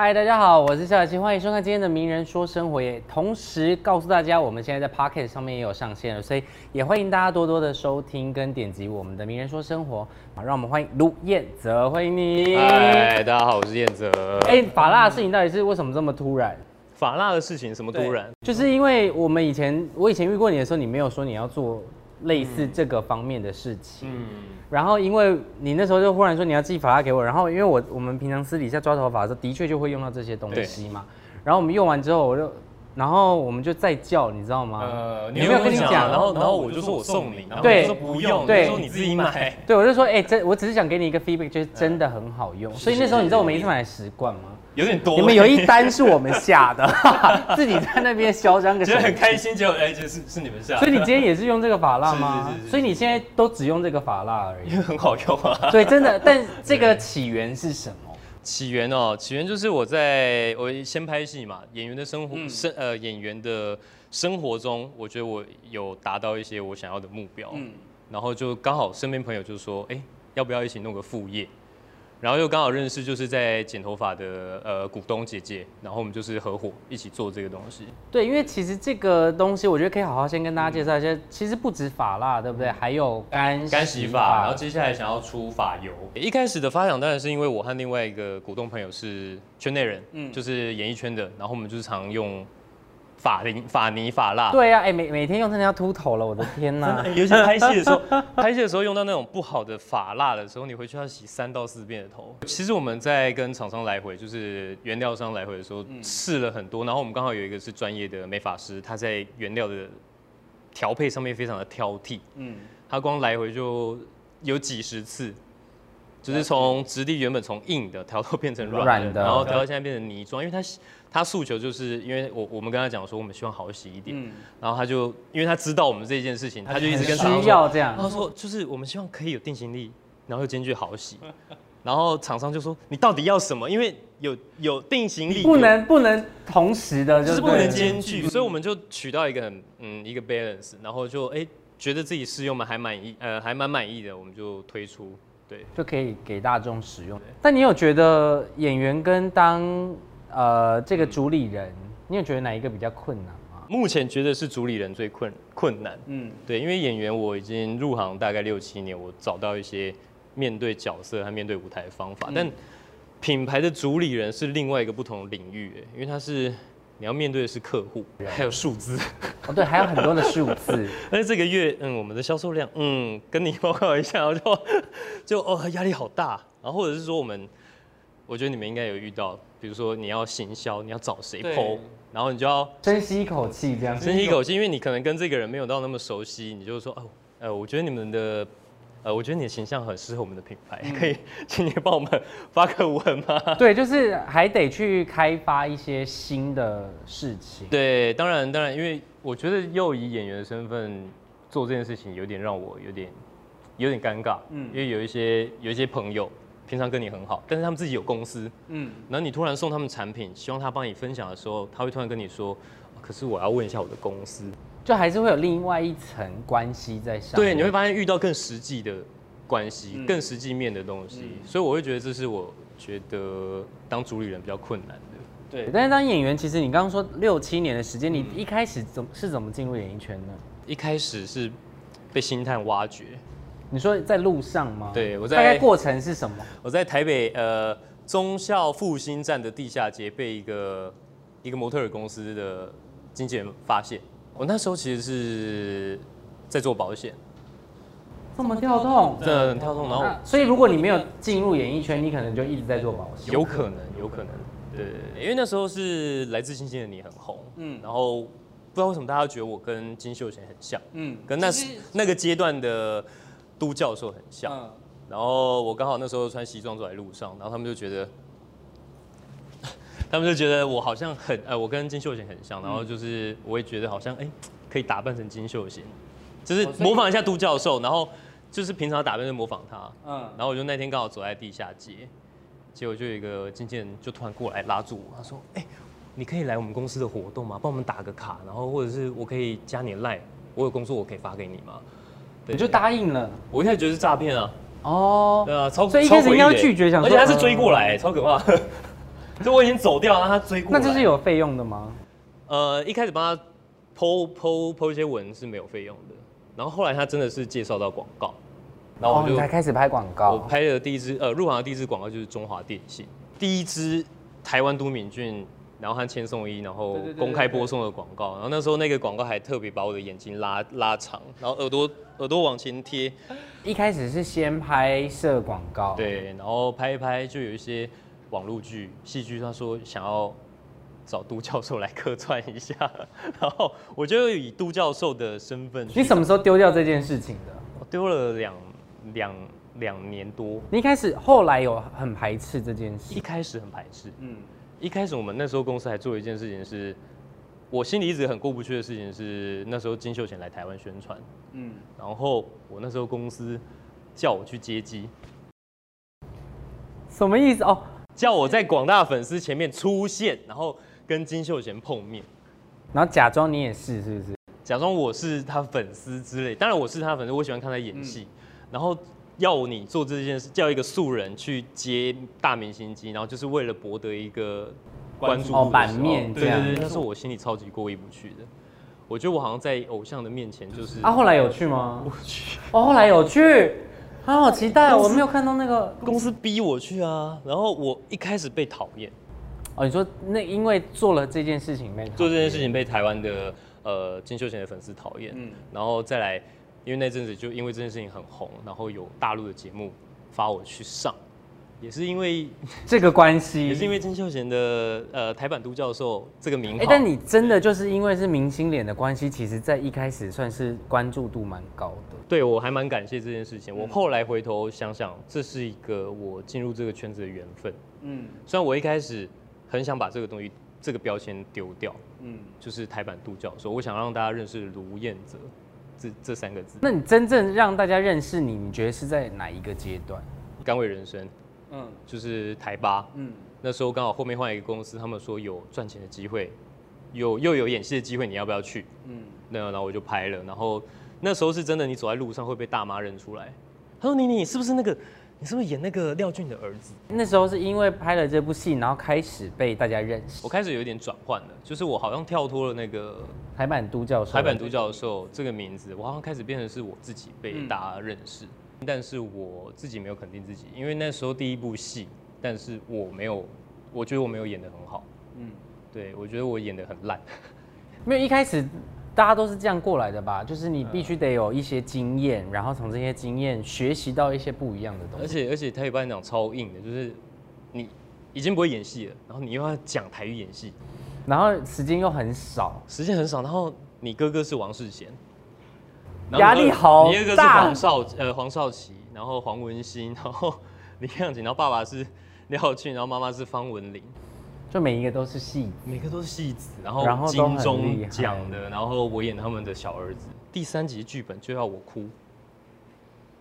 嗨，大家好，我是夏小琪，欢迎收看今天的《名人说生活》，也同时告诉大家，我们现在在 Pocket 上面也有上线了，所以也欢迎大家多多的收听跟点击我们的《名人说生活》。好，让我们欢迎卢彦泽，欢迎你。嗨，大家好，我是彦泽。哎，法拉的事情到底是为什么这么突然？法拉的事情什么突然？就是因为我们以前，我以前遇过你的时候，你没有说你要做类似这个方面的事情。嗯。然后，因为你那时候就忽然说你要寄法拉给我，然后因为我我们平常私底下抓头发的时候，的确就会用到这些东西嘛。然后我们用完之后，我就，然后我们就再叫，你知道吗？呃，你有没有跟你讲？然后然后我就说我送你，然后说不用，对，说你自己买。对，我就说，哎，真，我只是想给你一个 feedback，就是真的很好用。所以那时候你知道我们一次买十罐吗？有点多，你们有一单是我们下的，自己在那边嚣张个，觉得很开心，结果哎，就是是你们下的。所以你今天也是用这个法蜡吗？所以你现在都只用这个法蜡而已，因为很好用啊。对，真的。但这个起源是什么？起源哦，起源就是我在我先拍戏嘛，演员的生活生呃演员的生活中，我觉得我有达到一些我想要的目标，嗯，然后就刚好身边朋友就说，哎，要不要一起弄个副业？然后又刚好认识，就是在剪头发的呃股东姐姐，然后我们就是合伙一起做这个东西。对，因为其实这个东西，我觉得可以好好先跟大家介绍一下。其实不止发蜡，对不对？还有干干洗发，然后接下来想要出发油。一开始的发想当然是因为我和另外一个股东朋友是圈内人，嗯，就是演艺圈的，然后我们就是常用。法泥、法泥、法蜡，对呀，哎，每每天用真的要秃头了，我的天呐！尤其拍戏的时候，拍戏的时候用到那种不好的法蜡的时候，你回去要洗三到四遍的头。其实我们在跟厂商来回，就是原料商来回的时候，试了很多。然后我们刚好有一个是专业的美发师，他在原料的调配上面非常的挑剔。嗯，他光来回就有几十次，就是从质地原本从硬的调到变成软的，然后调到现在变成泥状，因为他。他诉求就是因为我我们跟他讲说我们希望好洗一点，然后他就因为他知道我们这件事情，他就一直跟厂商这样。他说就是我们希望可以有定型力，然后又兼具好洗。然后厂商就说你到底要什么？因为有有定型力，不能不能同时的，就是不能兼具。所以我们就取到一个很嗯一个 balance，然后就哎觉得自己试用嘛还满意，呃还蛮满意的，我们就推出，对，就可以给大众使用。但你有觉得演员跟当呃，这个主理人，你有觉得哪一个比较困难吗？目前觉得是主理人最困困难。嗯，对，因为演员我已经入行大概六七年，我找到一些面对角色和面对舞台的方法。但品牌的主理人是另外一个不同的领域，哎，因为他是你要面对的是客户，还有数字。哦，对，还有很多的数字。但是这个月，嗯，我们的销售量，嗯，跟你报告一下，我就就哦，压力好大。然后或者是说我们。我觉得你们应该有遇到，比如说你要行销，你要找谁剖，然后你就要深吸一口气，这样深吸一口气，因为你可能跟这个人没有到那么熟悉，你就说哦，呃，我觉得你们的，呃，我觉得你的形象很适合我们的品牌，可以请你帮我们 发个文吗？对，就是还得去开发一些新的事情。对，当然当然，因为我觉得又以演员的身份做这件事情，有点让我有点有点尴尬，嗯，因为有一些有一些朋友。平常跟你很好，但是他们自己有公司，嗯，然后你突然送他们产品，希望他帮你分享的时候，他会突然跟你说，可是我要问一下我的公司，就还是会有另外一层关系在上。对，你会发现遇到更实际的关系，更实际面的东西，所以我会觉得这是我觉得当主理人比较困难的。对，但是当演员，其实你刚刚说六七年的时间，你一开始怎是怎么进入演艺圈呢？一开始是被星探挖掘。你说在路上吗？对，我在。大概过程是什么？我在台北呃忠孝复兴站的地下街被一个一个模特儿公司的经纪人发现。我那时候其实是在做保险。这么跳动？这很跳动。然后，所以如果你没有进入演艺圈，你可能就一直在做保险。有可能，有可能。对，因为那时候是来自星星的你很红。嗯。然后不知道为什么大家觉得我跟金秀贤很像。嗯。跟那那个阶段的。都教授很像，然后我刚好那时候穿西装走在路上，然后他们就觉得，他们就觉得我好像很，呃，我跟金秀贤很像，然后就是我也觉得好像，哎，可以打扮成金秀贤，就是模仿一下都教授，然后就是平常打扮就模仿他，嗯，然后我就那天刚好走在地下街，结果就有一个经纪人就突然过来拉住我，他说，哎，你可以来我们公司的活动吗？帮我们打个卡，然后或者是我可以加你 line，，我有工作我可以发给你吗？你就答应了，我一开始觉得是诈骗啊。哦，对啊，超所以一开始应该拒绝，想而且他是追过来，超可怕。就我已经走掉，让他追过来。那这是有费用的吗？呃，一开始帮他剖剖剖一些文是没有费用的，然后后来他真的是介绍到广告，然后我就才开始拍广告。我拍的第一支呃入行的第一支广告就是中华电信，第一支台湾都敏俊。然后和千颂伊，然后公开播送的广告，然后那时候那个广告还特别把我的眼睛拉拉长，然后耳朵耳朵往前贴。一开始是先拍摄广告，对，然后拍一拍就有一些网络剧、戏剧，他说想要找杜教授来客串一下，然后我就以杜教授的身份。你什么时候丢掉这件事情的？我丢了两两两年多。你一开始后来有很排斥这件事？一开始很排斥，嗯。一开始我们那时候公司还做一件事情，是我心里一直很过不去的事情，是那时候金秀贤来台湾宣传，嗯，然后我那时候公司叫我去接机，什么意思哦？叫我在广大粉丝前面出现，然后跟金秀贤碰面，然后假装你也是，是不是？假装我是他粉丝之类，当然我是他粉丝，我喜欢看他演戏，然后。要你做这件事，叫一个素人去接大明星机，然后就是为了博得一个关注版面，对对对，那是我心里超级过意不去的。我觉得我好像在偶像的面前就是……啊，后来有去吗？我去，哦，后来有去，啊，好期待，我没有看到那个公司逼我去啊。然后我一开始被讨厌，哦，你说那因为做了这件事情被做这件事情被台湾的呃金秀贤的粉丝讨厌，嗯，然后再来。因为那阵子就因为这件事情很红，然后有大陆的节目发我去上，也是因为 这个关系，也是因为金秀贤的呃台版都教授这个名号。哎，但你真的就是因为是明星脸的关系，其实在一开始算是关注度蛮高的。对我还蛮感谢这件事情。我后来回头想想，这是一个我进入这个圈子的缘分。嗯，虽然我一开始很想把这个东西这个标签丢掉，嗯，就是台版杜教授，我想让大家认识卢彦泽。这这三个字，那你真正让大家认识你，你觉得是在哪一个阶段？甘为人生，嗯，就是台八，嗯，那时候刚好后面换一个公司，他们说有赚钱的机会，有又有演戏的机会，你要不要去？嗯，那然后我就拍了，然后那时候是真的，你走在路上会被大妈认出来，他说你你是不是那个？你是不是演那个廖俊的儿子？那时候是因为拍了这部戏，然后开始被大家认识。我开始有点转换了，就是我好像跳脱了那个台版都教授。台版都教授这个名字，我好像开始变成是我自己被大家认识。但是我自己没有肯定自己，因为那时候第一部戏，但是我没有，我觉得我没有演的很好。嗯，对，我觉得我演的很烂。没有一开始。大家都是这样过来的吧？就是你必须得有一些经验，然后从这些经验学习到一些不一样的东西。而且而且台语班长超硬的，就是你已经不会演戏了，然后你又要讲台语演戏，然后时间又很少，时间很少。然后你哥哥是王世贤，压力好大。你哥哥是黄少呃黄少祺，然后黄文新，然后李亮景，然后爸爸是廖俊，然后妈妈是方文玲。就每一个都是戏，每个都是戏子，然后金钟奖的，然后我演他们的小儿子。第三集剧本就要我哭，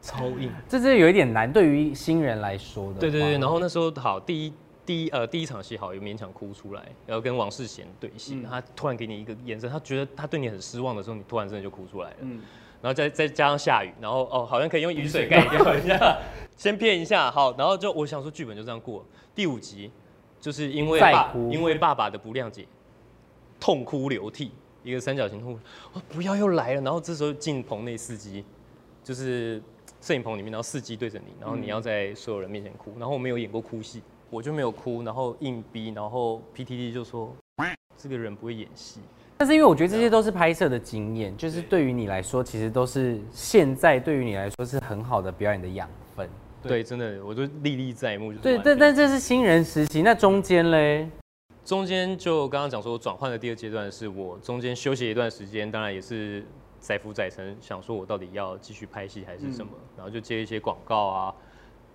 超硬，这是有一点难，对于新人来说的。对对对，然后那时候好，第一第一呃第一场戏好，有勉强哭出来，然后跟王世贤对戏，他突然给你一个眼神，他觉得他对你很失望的时候，你突然真的就哭出来了。嗯，然后再再加上下雨，然后哦好像可以用雨水盖掉一下，先骗一下好，然后就我想说剧本就这样过。第五集。就是因为爸，因为爸爸的不谅解，痛哭流涕，一个三角形痛，我不要又来了。然后这时候进棚内司机，就是摄影棚里面，然后四机对着你，然后你要在所有人面前哭。然后我没有演过哭戏，我就没有哭，然后硬逼，然后 PTT 就说这个人不会演戏。但是因为我觉得这些都是拍摄的经验，就是对于你来说，其实都是现在对于你来说是很好的表演的养分。对，真的，我都历历在目。对，但但这是新人时期，那中间嘞？中间就刚刚讲说转换的第二阶段，是我中间休息一段时间，当然也是载浮载沉，想说我到底要继续拍戏还是什么，然后就接一些广告啊，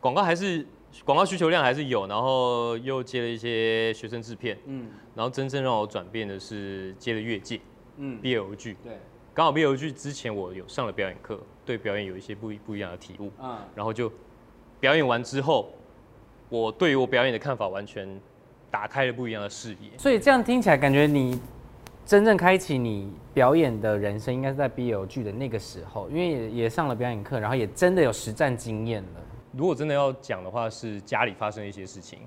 广告还是广告需求量还是有，然后又接了一些学生制片，嗯，然后真正让我转变的是接了越界，嗯，BL 剧，对，刚好 BL 剧之前我有上了表演课，对表演有一些不不一样的体悟，嗯，然后就。表演完之后，我对于我表演的看法完全打开了不一样的视野。所以这样听起来，感觉你真正开启你表演的人生，应该是在 BL 剧的那个时候，因为也也上了表演课，然后也真的有实战经验了。如果真的要讲的话，是家里发生一些事情，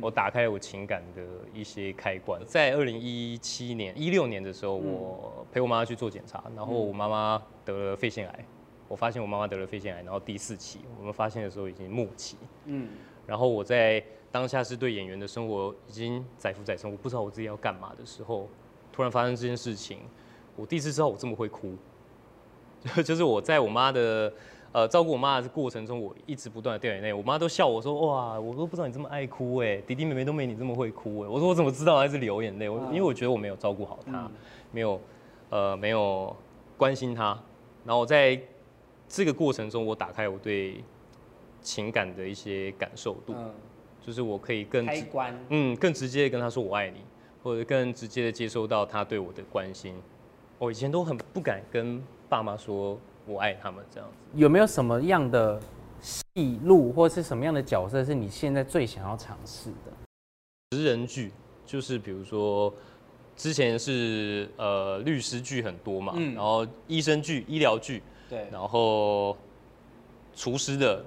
我打开我情感的一些开关。在二零一七年、一六年的时候，我陪我妈妈去做检查，然后我妈妈得了肺腺癌。我发现我妈妈得了肺腺癌，然后第四期，我们发现的时候已经末期。嗯，然后我在当下是对演员的生活已经载浮载沉，我不知道我自己要干嘛的时候，突然发生这件事情，我第一次知道我这么会哭。就是我在我妈的呃照顾我妈的过程中，我一直不断的掉眼泪，我妈都笑我说哇，我都不知道你这么爱哭哎，弟弟妹妹都没你这么会哭哎。我说我怎么知道还是流眼泪？我因为我觉得我没有照顾好她，没有呃没有关心她，然后我在。这个过程中，我打开我对情感的一些感受度，就是我可以更开关，嗯，更直接的跟他说我爱你，或者更直接的接收到他对我的关心。我以前都很不敢跟爸妈说我爱他们这样子。有没有什么样的戏路，或是什么样的角色是你现在最想要尝试的？职人剧，就是比如说之前是呃律师剧很多嘛，然后医生剧、医疗剧。对，然后厨师的，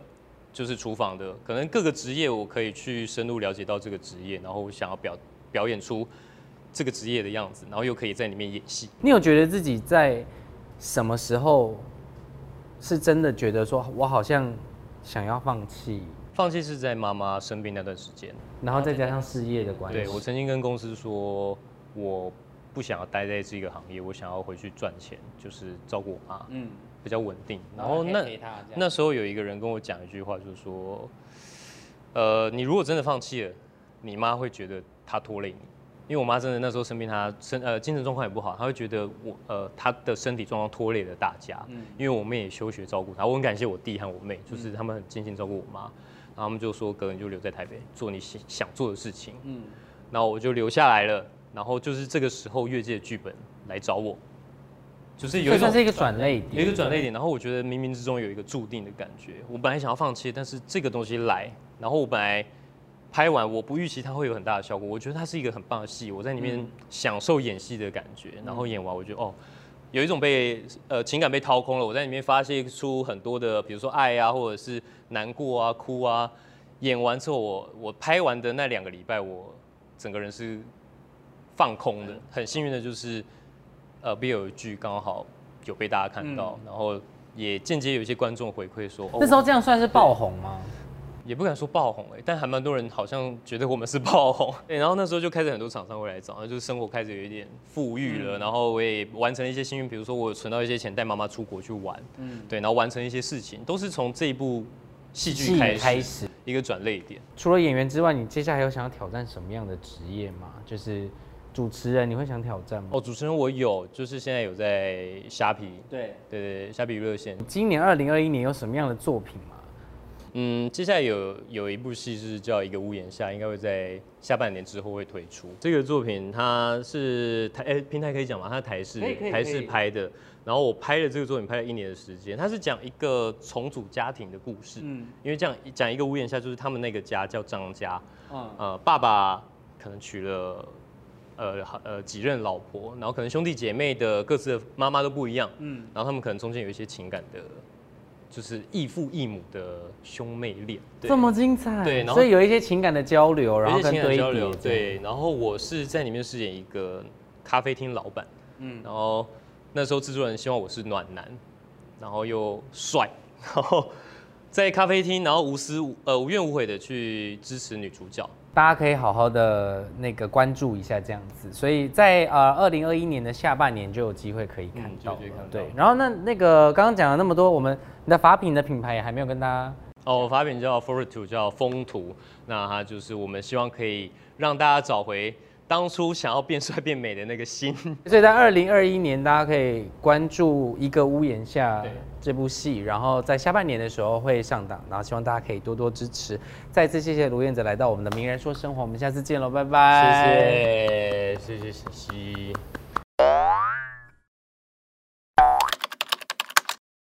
就是厨房的，可能各个职业我可以去深入了解到这个职业，然后我想要表表演出这个职业的样子，然后又可以在里面演戏。你有觉得自己在什么时候是真的觉得说，我好像想要放弃？放弃是在妈妈生病那段时间，然后再加上事业的关系。对我曾经跟公司说，我不想要待在这个行业，我想要回去赚钱，就是照顾我妈。嗯。比较稳定，然后那那时候有一个人跟我讲一句话，就是说，呃，你如果真的放弃了，你妈会觉得她拖累你，因为我妈真的那时候生病，她身呃精神状况也不好，她会觉得我呃她的身体状况拖累了大家，嗯，因为我妹也休学照顾她，我很感谢我弟和我妹，就是他们很尽心照顾我妈，然后他们就说，哥你就留在台北做你想想做的事情，嗯，然后我就留下来了，然后就是这个时候越界的剧本来找我。就是有算是一个转类点，有一个转类点。然后我觉得冥冥之中有一个注定的感觉。我本来想要放弃，但是这个东西来，然后我本来拍完，我不预期它会有很大的效果。我觉得它是一个很棒的戏，我在里面享受演戏的感觉。然后演完，我觉得哦，有一种被呃情感被掏空了。我在里面发泄出很多的，比如说爱啊，或者是难过啊、哭啊。演完之后，我我拍完的那两个礼拜，我整个人是放空的。很幸运的就是。呃，B 有一句刚好有被大家看到，然后也间接有一些观众回馈说，那时候这样算是爆红吗？也不敢说爆红哎，但还蛮多人好像觉得我们是爆红。对，然后那时候就开始很多厂商会来找，就是生活开始有一点富裕了，然后我也完成了一些心愿，比如说我存到一些钱带妈妈出国去玩，嗯，对，然后完成一些事情，都是从这一部戏剧开始一个转泪点。除了演员之外，你接下来有想要挑战什么样的职业吗？就是。主持人，你会想挑战吗？哦，主持人我有，就是现在有在虾皮，对对对，虾皮热线。今年二零二一年有什么样的作品吗？嗯，接下来有有一部戏是叫《一个屋檐下》，应该会在下半年之后会推出。这个作品它是台诶平台可以讲吗？它台式台式拍的，然后我拍了这个作品拍了一年的时间。它是讲一个重组家庭的故事，嗯，因为这样讲一个屋檐下就是他们那个家叫张家，嗯呃爸爸可能娶了。呃，呃，几任老婆，然后可能兄弟姐妹的各自的妈妈都不一样，嗯，然后他们可能中间有一些情感的，就是异父异母的兄妹恋，这么精彩，对，所以有一些情感的交流，然后跟交流，对，然后我是在里面饰演一个咖啡厅老板，嗯，然后那时候制作人希望我是暖男，然后又帅，然后在咖啡厅，然后无私无呃无怨无悔的去支持女主角。大家可以好好的那个关注一下这样子，所以在呃二零二一年的下半年就有机会可以看到。对，然后那那个刚刚讲了那么多，我们你的法品的品牌也还没有跟大家。哦，法品叫 FOR IT TO，叫风图，那它就是我们希望可以让大家找回。当初想要变帅变美的那个心，所以在二零二一年，大家可以关注一个屋檐下这部戏，然后在下半年的时候会上档，然后希望大家可以多多支持。再次谢谢卢燕泽来到我们的名人说生活，我们下次见喽，拜拜。谢谢，谢谢喜喜。